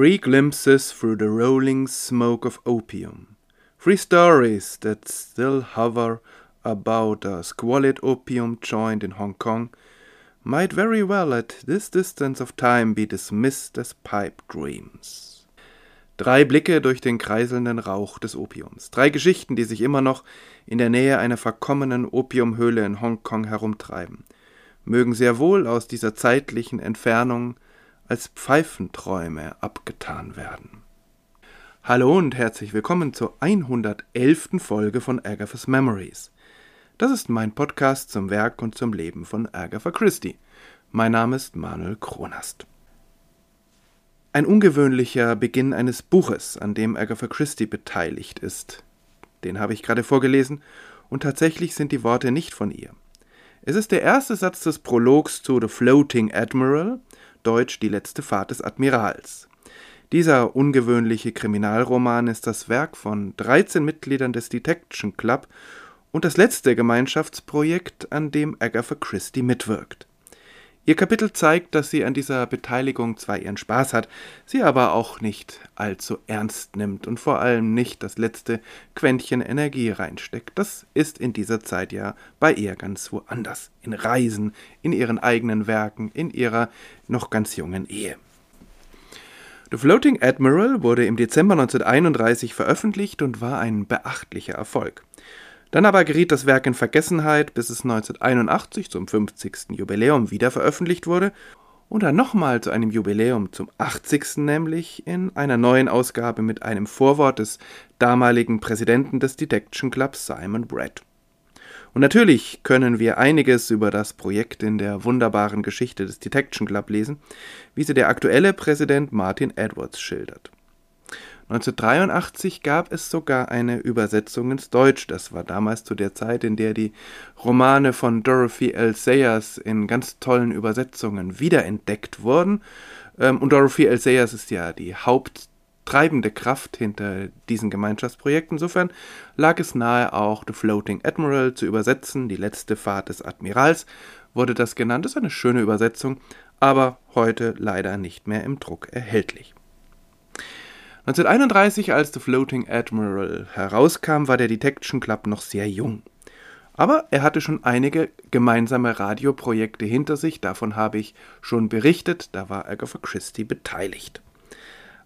Three glimpses through the rolling smoke of opium. Three stories that still hover about a squalid opium joint in Hong Kong might very well at this distance of time be dismissed as pipe dreams. Drei Blicke durch den kreiselnden Rauch des Opiums. Drei Geschichten, die sich immer noch in der Nähe einer verkommenen Opiumhöhle in Hongkong herumtreiben, mögen sehr wohl aus dieser zeitlichen Entfernung als Pfeifenträume abgetan werden. Hallo und herzlich willkommen zur 111. Folge von Agatha's Memories. Das ist mein Podcast zum Werk und zum Leben von Agatha Christie. Mein Name ist Manuel Kronast. Ein ungewöhnlicher Beginn eines Buches, an dem Agatha Christie beteiligt ist. Den habe ich gerade vorgelesen, und tatsächlich sind die Worte nicht von ihr. Es ist der erste Satz des Prologs zu The Floating Admiral, deutsch Die letzte Fahrt des Admirals. Dieser ungewöhnliche Kriminalroman ist das Werk von 13 Mitgliedern des Detection Club und das letzte Gemeinschaftsprojekt, an dem Agatha Christie mitwirkt. Ihr Kapitel zeigt, dass sie an dieser Beteiligung zwar ihren Spaß hat, sie aber auch nicht allzu ernst nimmt und vor allem nicht das letzte Quäntchen Energie reinsteckt. Das ist in dieser Zeit ja bei ihr ganz woanders. In Reisen, in ihren eigenen Werken, in ihrer noch ganz jungen Ehe. The Floating Admiral wurde im Dezember 1931 veröffentlicht und war ein beachtlicher Erfolg. Dann aber geriet das Werk in Vergessenheit, bis es 1981 zum 50. Jubiläum wieder veröffentlicht wurde und dann nochmal zu einem Jubiläum zum 80. nämlich in einer neuen Ausgabe mit einem Vorwort des damaligen Präsidenten des Detection Clubs Simon Brett. Und natürlich können wir einiges über das Projekt in der wunderbaren Geschichte des Detection Club lesen, wie sie der aktuelle Präsident Martin Edwards schildert. 1983 gab es sogar eine Übersetzung ins Deutsch. Das war damals zu der Zeit, in der die Romane von Dorothy L. Sayers in ganz tollen Übersetzungen wiederentdeckt wurden. Ähm, und Dorothy L. Sayers ist ja die haupttreibende Kraft hinter diesen Gemeinschaftsprojekten. Insofern lag es nahe, auch The Floating Admiral zu übersetzen. Die letzte Fahrt des Admirals wurde das genannt. Das ist eine schöne Übersetzung, aber heute leider nicht mehr im Druck erhältlich. 1931, als The Floating Admiral herauskam, war der Detection Club noch sehr jung. Aber er hatte schon einige gemeinsame Radioprojekte hinter sich, davon habe ich schon berichtet, da war Agatha Christie beteiligt.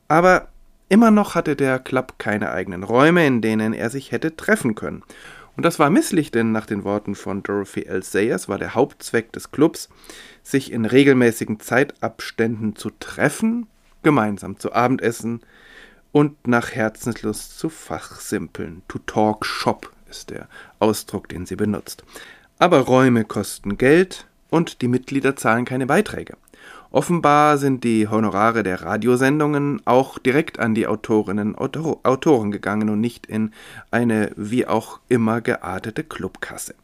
Aber immer noch hatte der Club keine eigenen Räume, in denen er sich hätte treffen können. Und das war misslich, denn nach den Worten von Dorothy L. Sayers war der Hauptzweck des Clubs, sich in regelmäßigen Zeitabständen zu treffen, gemeinsam zu Abendessen, und nach Herzenslust zu fachsimpeln. To talk shop ist der Ausdruck, den sie benutzt. Aber Räume kosten Geld und die Mitglieder zahlen keine Beiträge. Offenbar sind die Honorare der Radiosendungen auch direkt an die Autorinnen und Autoren gegangen und nicht in eine wie auch immer geartete Clubkasse.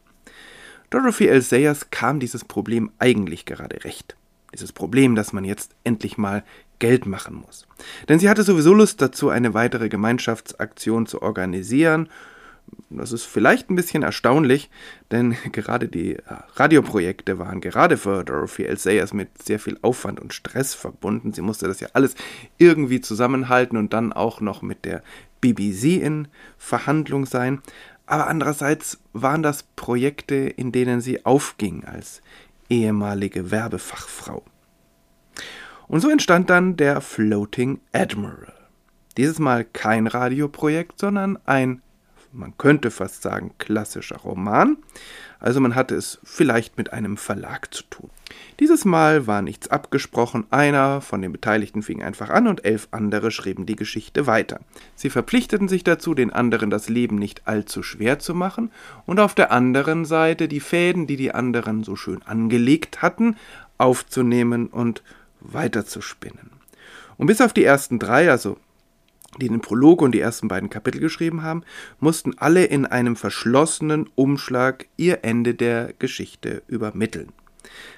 Dorothy L. Sayers kam dieses Problem eigentlich gerade recht. Dieses Problem, dass man jetzt endlich mal Geld machen muss. Denn sie hatte sowieso Lust dazu, eine weitere Gemeinschaftsaktion zu organisieren. Das ist vielleicht ein bisschen erstaunlich, denn gerade die äh, Radioprojekte waren gerade für Dorothy L. Sayers mit sehr viel Aufwand und Stress verbunden. Sie musste das ja alles irgendwie zusammenhalten und dann auch noch mit der BBC in Verhandlung sein. Aber andererseits waren das Projekte, in denen sie aufging als ehemalige Werbefachfrau. Und so entstand dann der Floating Admiral. Dieses Mal kein Radioprojekt, sondern ein, man könnte fast sagen, klassischer Roman. Also man hatte es vielleicht mit einem Verlag zu tun. Dieses Mal war nichts abgesprochen, einer von den Beteiligten fing einfach an und elf andere schrieben die Geschichte weiter. Sie verpflichteten sich dazu, den anderen das Leben nicht allzu schwer zu machen und auf der anderen Seite die Fäden, die die anderen so schön angelegt hatten, aufzunehmen und weiterzuspinnen. Und bis auf die ersten drei, also die den Prolog und die ersten beiden Kapitel geschrieben haben, mussten alle in einem verschlossenen Umschlag ihr Ende der Geschichte übermitteln.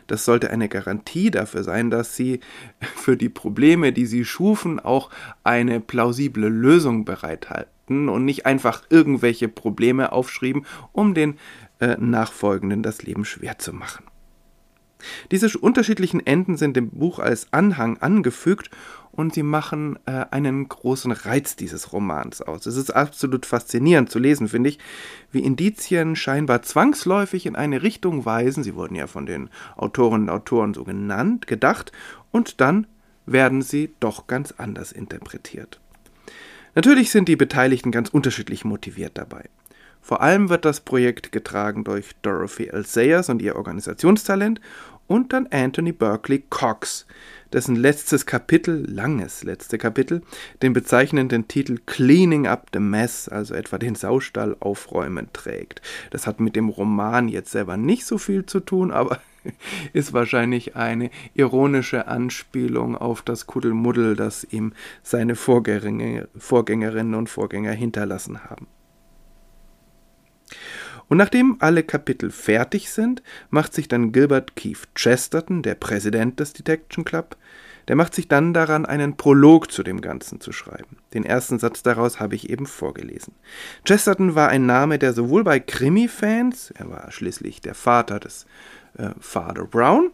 Das sollte eine Garantie dafür sein, dass sie für die Probleme, die sie schufen, auch eine plausible Lösung bereithalten und nicht einfach irgendwelche Probleme aufschrieben, um den äh, Nachfolgenden das Leben schwer zu machen. Diese unterschiedlichen Enden sind dem Buch als Anhang angefügt und sie machen äh, einen großen Reiz dieses Romans aus. Es ist absolut faszinierend zu lesen, finde ich, wie Indizien scheinbar zwangsläufig in eine Richtung weisen, sie wurden ja von den Autorinnen und Autoren so genannt, gedacht, und dann werden sie doch ganz anders interpretiert. Natürlich sind die Beteiligten ganz unterschiedlich motiviert dabei. Vor allem wird das Projekt getragen durch Dorothy L. Sayers und ihr Organisationstalent und dann Anthony Berkeley Cox, dessen letztes Kapitel, langes letzte Kapitel, den bezeichnenden Titel Cleaning Up the Mess, also etwa den Saustall aufräumen, trägt. Das hat mit dem Roman jetzt selber nicht so viel zu tun, aber ist wahrscheinlich eine ironische Anspielung auf das Kuddelmuddel, das ihm seine Vorgängerinnen und Vorgänger hinterlassen haben. Und nachdem alle Kapitel fertig sind, macht sich dann Gilbert Keith Chesterton, der Präsident des Detection Club, der macht sich dann daran, einen Prolog zu dem Ganzen zu schreiben. Den ersten Satz daraus habe ich eben vorgelesen. Chesterton war ein Name, der sowohl bei Krimi-Fans, er war schließlich der Vater des äh, Father Brown,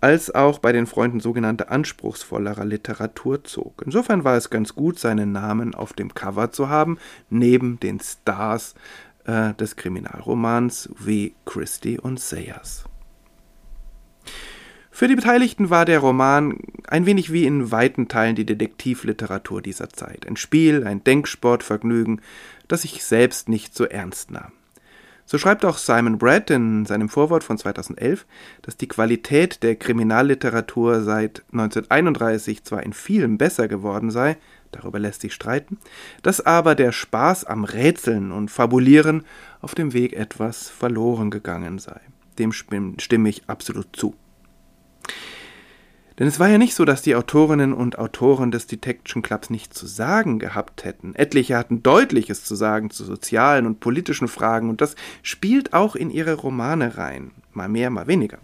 als auch bei den Freunden sogenannter anspruchsvollerer Literatur zog. Insofern war es ganz gut, seinen Namen auf dem Cover zu haben, neben den Stars äh, des Kriminalromans wie Christie und Sayers. Für die Beteiligten war der Roman ein wenig wie in weiten Teilen die Detektivliteratur dieser Zeit. Ein Spiel, ein Denksportvergnügen, das sich selbst nicht so ernst nahm. So schreibt auch Simon Brett in seinem Vorwort von 2011, dass die Qualität der Kriminalliteratur seit 1931 zwar in vielem besser geworden sei, darüber lässt sich streiten, dass aber der Spaß am Rätseln und Fabulieren auf dem Weg etwas verloren gegangen sei. Dem stimme ich absolut zu. Denn es war ja nicht so, dass die Autorinnen und Autoren des Detection Clubs nichts zu sagen gehabt hätten. Etliche hatten Deutliches zu sagen zu sozialen und politischen Fragen und das spielt auch in ihre Romane rein. Mal mehr, mal weniger.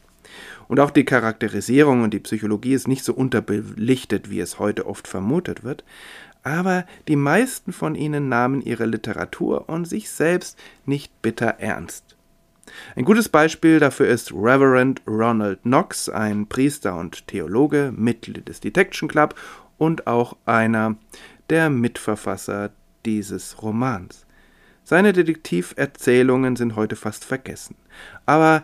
Und auch die Charakterisierung und die Psychologie ist nicht so unterbelichtet, wie es heute oft vermutet wird. Aber die meisten von ihnen nahmen ihre Literatur und sich selbst nicht bitter ernst. Ein gutes Beispiel dafür ist Reverend Ronald Knox, ein Priester und Theologe, Mitglied des Detection Club und auch einer der Mitverfasser dieses Romans. Seine Detektiverzählungen sind heute fast vergessen. Aber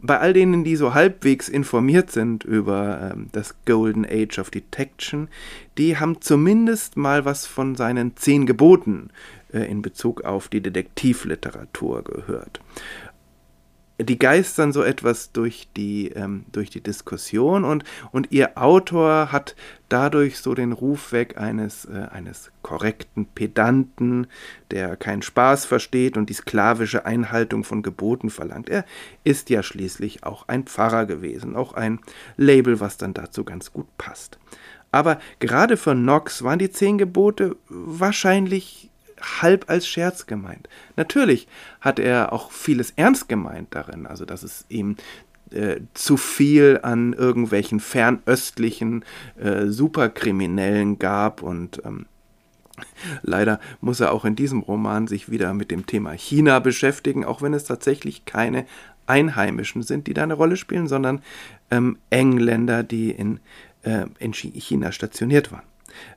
bei all denen, die so halbwegs informiert sind über äh, das Golden Age of Detection, die haben zumindest mal was von seinen zehn Geboten äh, in Bezug auf die Detektivliteratur gehört. Die geistern so etwas durch die, ähm, durch die Diskussion und, und ihr Autor hat dadurch so den Ruf weg eines, äh, eines korrekten Pedanten, der keinen Spaß versteht und die sklavische Einhaltung von Geboten verlangt. Er ist ja schließlich auch ein Pfarrer gewesen, auch ein Label, was dann dazu ganz gut passt. Aber gerade für Knox waren die zehn Gebote wahrscheinlich halb als Scherz gemeint. Natürlich hat er auch vieles ernst gemeint darin, also dass es ihm äh, zu viel an irgendwelchen fernöstlichen äh, Superkriminellen gab und ähm, leider muss er auch in diesem Roman sich wieder mit dem Thema China beschäftigen, auch wenn es tatsächlich keine Einheimischen sind, die da eine Rolle spielen, sondern ähm, Engländer, die in, äh, in China stationiert waren.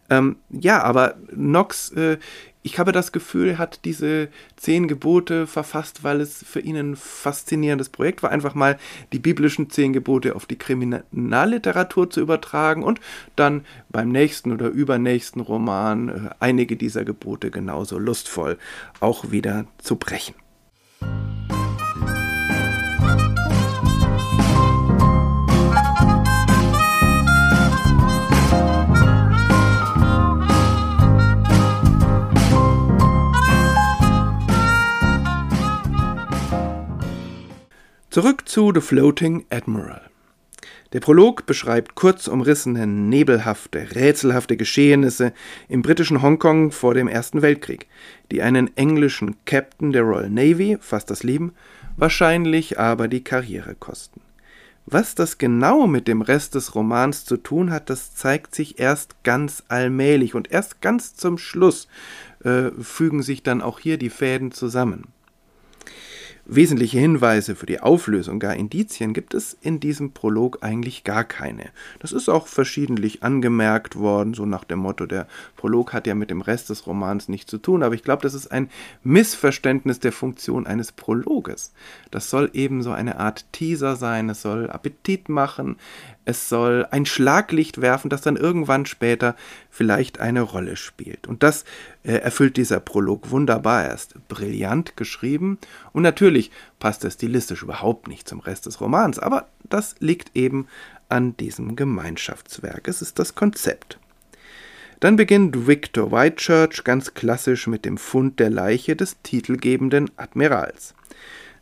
Ähm, ja, aber Knox äh, ich habe das Gefühl, er hat diese zehn Gebote verfasst, weil es für ihn ein faszinierendes Projekt war, einfach mal die biblischen zehn Gebote auf die Kriminalliteratur zu übertragen und dann beim nächsten oder übernächsten Roman äh, einige dieser Gebote genauso lustvoll auch wieder zu brechen. Zurück zu The Floating Admiral. Der Prolog beschreibt kurz umrissene, nebelhafte, rätselhafte Geschehnisse im britischen Hongkong vor dem Ersten Weltkrieg, die einen englischen Captain der Royal Navy fast das Leben, wahrscheinlich aber die Karriere kosten. Was das genau mit dem Rest des Romans zu tun hat, das zeigt sich erst ganz allmählich und erst ganz zum Schluss äh, fügen sich dann auch hier die Fäden zusammen. Wesentliche Hinweise für die Auflösung, gar Indizien, gibt es in diesem Prolog eigentlich gar keine. Das ist auch verschiedentlich angemerkt worden, so nach dem Motto, der Prolog hat ja mit dem Rest des Romans nichts zu tun, aber ich glaube, das ist ein Missverständnis der Funktion eines Prologes. Das soll eben so eine Art Teaser sein, es soll Appetit machen, es soll ein Schlaglicht werfen, das dann irgendwann später vielleicht eine Rolle spielt. Und das äh, erfüllt dieser Prolog wunderbar. Er ist brillant geschrieben und natürlich passt er stilistisch überhaupt nicht zum Rest des Romans, aber das liegt eben an diesem Gemeinschaftswerk. Es ist das Konzept. Dann beginnt Victor Whitechurch ganz klassisch mit dem Fund der Leiche des titelgebenden Admirals.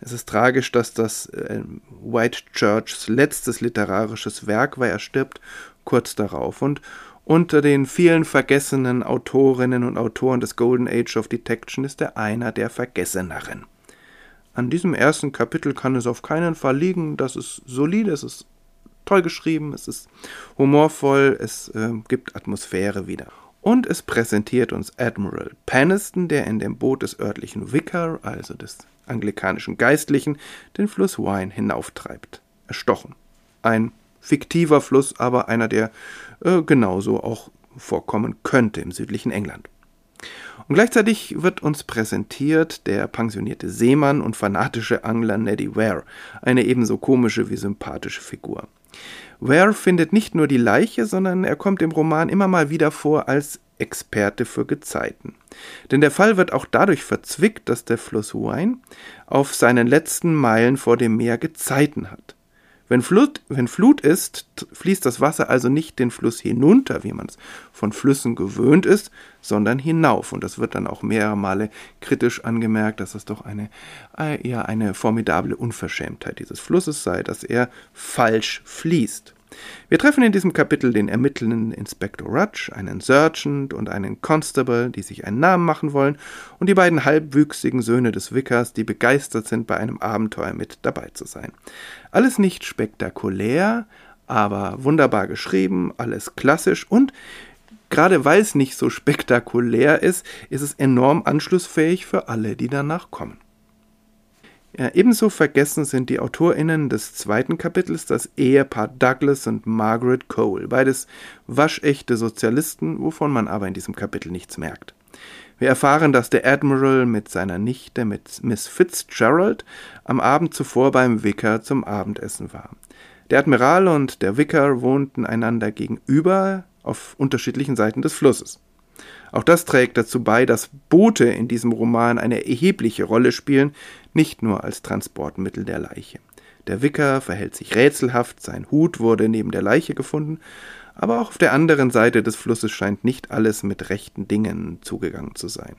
Es ist tragisch, dass das äh, Whitechurchs letztes literarisches Werk war. Er stirbt kurz darauf. Und unter den vielen vergessenen Autorinnen und Autoren des Golden Age of Detection ist er einer der Vergesseneren. An diesem ersten Kapitel kann es auf keinen Fall liegen. Das ist solide, es ist toll geschrieben, es ist humorvoll, es äh, gibt Atmosphäre wieder. Und es präsentiert uns Admiral Paniston, der in dem Boot des örtlichen Vicar, also des anglikanischen Geistlichen, den Fluss Wine hinauftreibt. Erstochen. Ein fiktiver Fluss, aber einer, der äh, genauso auch vorkommen könnte im südlichen England. Und gleichzeitig wird uns präsentiert der pensionierte Seemann und fanatische Angler Neddy Ware, eine ebenso komische wie sympathische Figur. Ware findet nicht nur die Leiche, sondern er kommt im Roman immer mal wieder vor als Experte für Gezeiten. Denn der Fall wird auch dadurch verzwickt, dass der Fluss Wine auf seinen letzten Meilen vor dem Meer Gezeiten hat. Wenn Flut, wenn Flut ist, fließt das Wasser also nicht den Fluss hinunter, wie man es von Flüssen gewöhnt ist, sondern hinauf. Und das wird dann auch mehrere Male kritisch angemerkt, dass es doch eine, äh, ja, eine formidable Unverschämtheit dieses Flusses sei, dass er falsch fließt. Wir treffen in diesem Kapitel den ermittelnden Inspektor Rudge, einen Sergeant und einen Constable, die sich einen Namen machen wollen, und die beiden halbwüchsigen Söhne des Vickers, die begeistert sind, bei einem Abenteuer mit dabei zu sein. Alles nicht spektakulär, aber wunderbar geschrieben, alles klassisch und gerade weil es nicht so spektakulär ist, ist es enorm anschlussfähig für alle, die danach kommen. Ja, ebenso vergessen sind die AutorInnen des zweiten Kapitels das Ehepaar Douglas und Margaret Cole, beides waschechte Sozialisten, wovon man aber in diesem Kapitel nichts merkt. Wir erfahren, dass der Admiral mit seiner Nichte, mit Miss Fitzgerald, am Abend zuvor beim Vicar zum Abendessen war. Der Admiral und der Vicar wohnten einander gegenüber auf unterschiedlichen Seiten des Flusses. Auch das trägt dazu bei, dass Boote in diesem Roman eine erhebliche Rolle spielen, nicht nur als Transportmittel der Leiche. Der Wicker verhält sich rätselhaft, sein Hut wurde neben der Leiche gefunden, aber auch auf der anderen Seite des Flusses scheint nicht alles mit rechten Dingen zugegangen zu sein.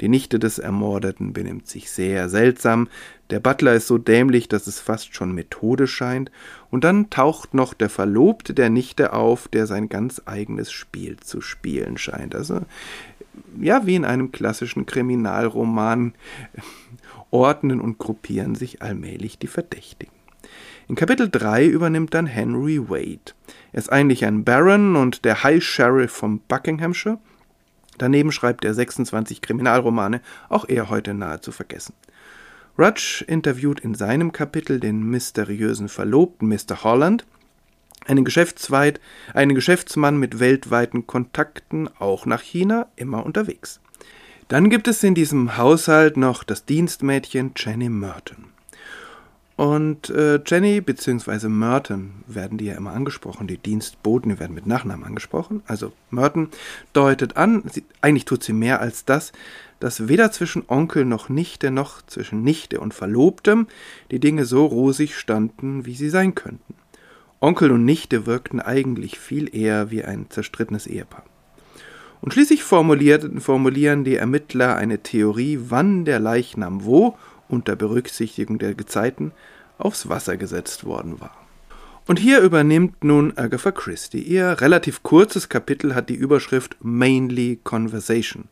Die Nichte des Ermordeten benimmt sich sehr seltsam, der Butler ist so dämlich, dass es fast schon Methode scheint, und dann taucht noch der Verlobte der Nichte auf, der sein ganz eigenes Spiel zu spielen scheint. Also, ja, wie in einem klassischen Kriminalroman ordnen und gruppieren sich allmählich die Verdächtigen. In Kapitel 3 übernimmt dann Henry Wade. Er ist eigentlich ein Baron und der High Sheriff von Buckinghamshire. Daneben schreibt er 26 Kriminalromane, auch er heute nahezu vergessen. Rudge interviewt in seinem Kapitel den mysteriösen Verlobten Mr. Holland, einen, einen Geschäftsmann mit weltweiten Kontakten, auch nach China, immer unterwegs. Dann gibt es in diesem Haushalt noch das Dienstmädchen Jenny Merton. Und äh, Jenny bzw. Merton werden die ja immer angesprochen, die Dienstboten, die werden mit Nachnamen angesprochen. Also Merton deutet an, sie, eigentlich tut sie mehr als das, dass weder zwischen Onkel noch Nichte noch zwischen Nichte und Verlobtem die Dinge so rosig standen, wie sie sein könnten. Onkel und Nichte wirkten eigentlich viel eher wie ein zerstrittenes Ehepaar. Und schließlich formulieren die Ermittler eine Theorie, wann der Leichnam wo, unter Berücksichtigung der Gezeiten, aufs Wasser gesetzt worden war. Und hier übernimmt nun Agatha Christie. Ihr relativ kurzes Kapitel hat die Überschrift Mainly Conversation,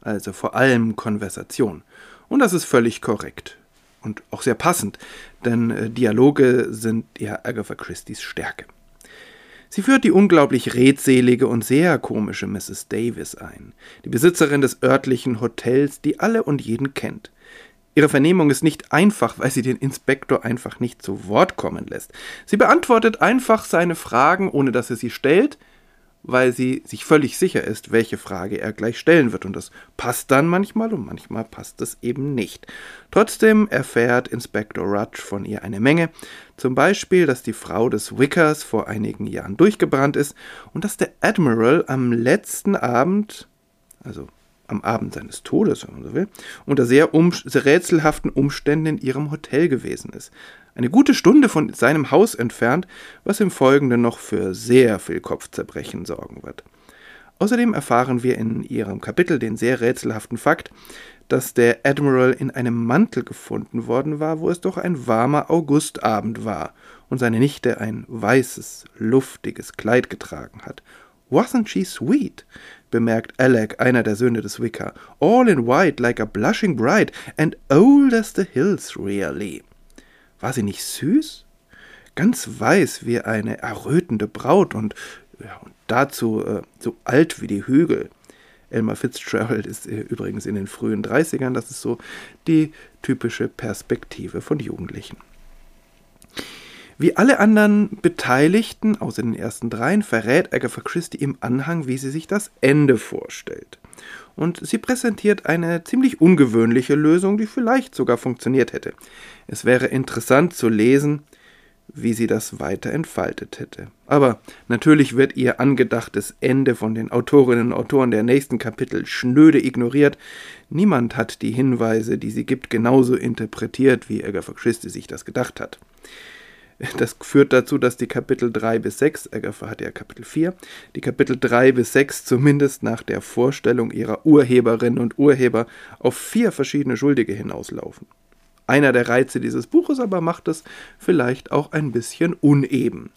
also vor allem Konversation. Und das ist völlig korrekt und auch sehr passend, denn äh, Dialoge sind ja Agatha Christie's Stärke. Sie führt die unglaublich redselige und sehr komische Mrs. Davis ein, die Besitzerin des örtlichen Hotels, die alle und jeden kennt. Ihre Vernehmung ist nicht einfach, weil sie den Inspektor einfach nicht zu Wort kommen lässt. Sie beantwortet einfach seine Fragen, ohne dass er sie stellt, weil sie sich völlig sicher ist, welche Frage er gleich stellen wird. Und das passt dann manchmal und manchmal passt es eben nicht. Trotzdem erfährt Inspektor Rudge von ihr eine Menge. Zum Beispiel, dass die Frau des Wickers vor einigen Jahren durchgebrannt ist und dass der Admiral am letzten Abend, also am Abend seines Todes, wenn man so will, unter sehr, um, sehr rätselhaften Umständen in ihrem Hotel gewesen ist eine gute Stunde von seinem Haus entfernt, was im Folgenden noch für sehr viel Kopfzerbrechen sorgen wird. Außerdem erfahren wir in ihrem Kapitel den sehr rätselhaften Fakt, dass der Admiral in einem Mantel gefunden worden war, wo es doch ein warmer Augustabend war und seine Nichte ein weißes, luftiges Kleid getragen hat. Wasn't she sweet? bemerkt Alec, einer der Söhne des Wicker. All in white, like a blushing bride, and old as the hills, really. War sie nicht süß? Ganz weiß wie eine errötende Braut und, ja, und dazu äh, so alt wie die Hügel. Elmer Fitzgerald ist äh, übrigens in den frühen 30ern, das ist so die typische Perspektive von Jugendlichen. Wie alle anderen Beteiligten, außer den ersten dreien, verrät Agatha Christie im Anhang, wie sie sich das Ende vorstellt und sie präsentiert eine ziemlich ungewöhnliche Lösung, die vielleicht sogar funktioniert hätte. Es wäre interessant zu lesen, wie sie das weiter entfaltet hätte. Aber natürlich wird ihr angedachtes Ende von den Autorinnen und Autoren der nächsten Kapitel schnöde ignoriert. Niemand hat die Hinweise, die sie gibt, genauso interpretiert, wie Agatha Christie sich das gedacht hat. Das führt dazu, dass die Kapitel 3 bis 6, Agatha hat ja Kapitel 4, die Kapitel 3 bis 6 zumindest nach der Vorstellung ihrer Urheberinnen und Urheber auf vier verschiedene Schuldige hinauslaufen. Einer der Reize dieses Buches aber macht es vielleicht auch ein bisschen uneben.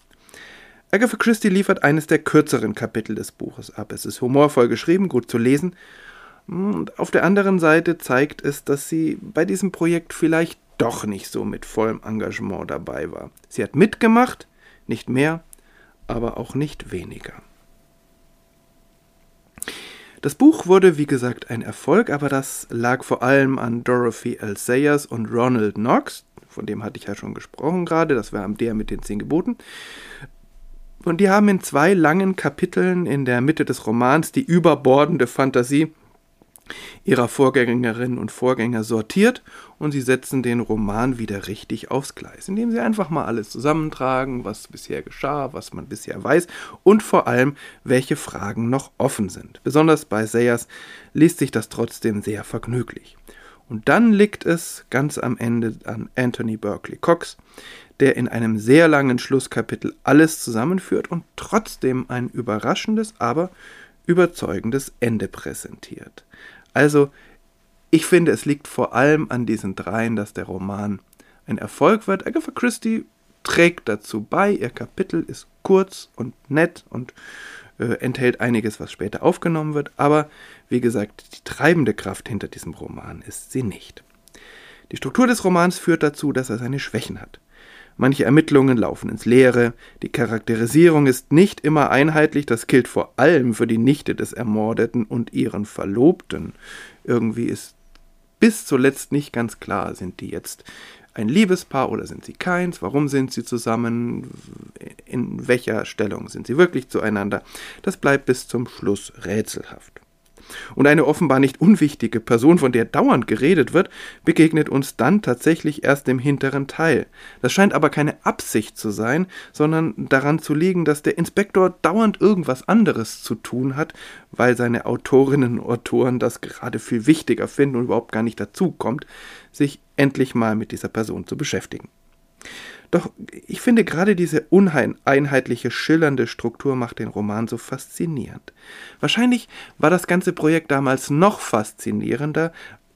Agatha Christie liefert eines der kürzeren Kapitel des Buches ab. Es ist humorvoll geschrieben, gut zu lesen. Und auf der anderen Seite zeigt es, dass sie bei diesem Projekt vielleicht doch nicht so mit vollem Engagement dabei war. Sie hat mitgemacht, nicht mehr, aber auch nicht weniger. Das Buch wurde, wie gesagt, ein Erfolg, aber das lag vor allem an Dorothy L. Sayers und Ronald Knox, von dem hatte ich ja schon gesprochen gerade, das war der mit den zehn Geboten. Und die haben in zwei langen Kapiteln in der Mitte des Romans die überbordende Fantasie ihrer Vorgängerinnen und Vorgänger sortiert und sie setzen den Roman wieder richtig aufs Gleis, indem sie einfach mal alles zusammentragen, was bisher geschah, was man bisher weiß und vor allem, welche Fragen noch offen sind. Besonders bei Sayers liest sich das trotzdem sehr vergnüglich. Und dann liegt es ganz am Ende an Anthony Berkeley Cox, der in einem sehr langen Schlusskapitel alles zusammenführt und trotzdem ein überraschendes, aber überzeugendes Ende präsentiert. Also, ich finde, es liegt vor allem an diesen dreien, dass der Roman ein Erfolg wird. Agatha Christie trägt dazu bei. Ihr Kapitel ist kurz und nett und äh, enthält einiges, was später aufgenommen wird. Aber wie gesagt, die treibende Kraft hinter diesem Roman ist sie nicht. Die Struktur des Romans führt dazu, dass er seine Schwächen hat. Manche Ermittlungen laufen ins Leere, die Charakterisierung ist nicht immer einheitlich, das gilt vor allem für die Nichte des Ermordeten und ihren Verlobten. Irgendwie ist bis zuletzt nicht ganz klar, sind die jetzt ein Liebespaar oder sind sie keins? Warum sind sie zusammen? In welcher Stellung sind sie wirklich zueinander? Das bleibt bis zum Schluss rätselhaft. Und eine offenbar nicht unwichtige Person, von der dauernd geredet wird, begegnet uns dann tatsächlich erst im hinteren Teil. Das scheint aber keine Absicht zu sein, sondern daran zu liegen, dass der Inspektor dauernd irgendwas anderes zu tun hat, weil seine Autorinnen und Autoren das gerade viel wichtiger finden und überhaupt gar nicht dazu kommt, sich endlich mal mit dieser Person zu beschäftigen. Doch ich finde gerade diese uneinheitliche, schillernde Struktur macht den Roman so faszinierend. Wahrscheinlich war das ganze Projekt damals noch faszinierender,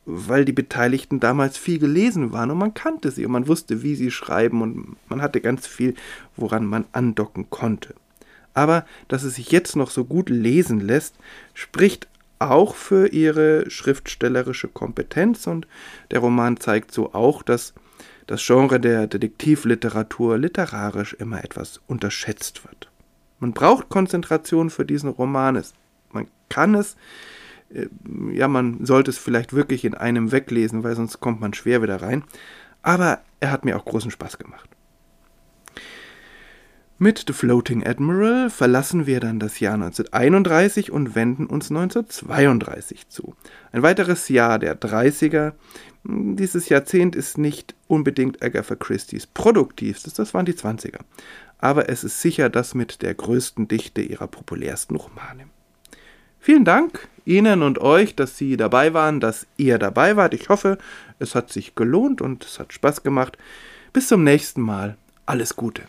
weil die Beteiligten damals viel gelesen waren und man kannte sie und man wusste, wie sie schreiben und man hatte ganz viel, woran man andocken konnte. Aber dass es sich jetzt noch so gut lesen lässt, spricht auch für ihre schriftstellerische Kompetenz und der Roman zeigt so auch, dass das Genre der Detektivliteratur literarisch immer etwas unterschätzt wird. Man braucht Konzentration für diesen Roman. Man kann es Äh, ja, man sollte es vielleicht wirklich in einem weglesen, weil sonst kommt man schwer wieder rein. Aber er hat mir auch großen Spaß gemacht. Mit The Floating Admiral verlassen wir dann das Jahr 1931 und wenden uns 1932 zu. Ein weiteres Jahr der 30er. Dieses Jahrzehnt ist nicht unbedingt Agatha Christie's produktivstes, das waren die 20er. Aber es ist sicher das mit der größten Dichte ihrer populärsten Romane. Vielen Dank Ihnen und euch, dass Sie dabei waren, dass ihr dabei wart. Ich hoffe, es hat sich gelohnt und es hat Spaß gemacht. Bis zum nächsten Mal. Alles Gute.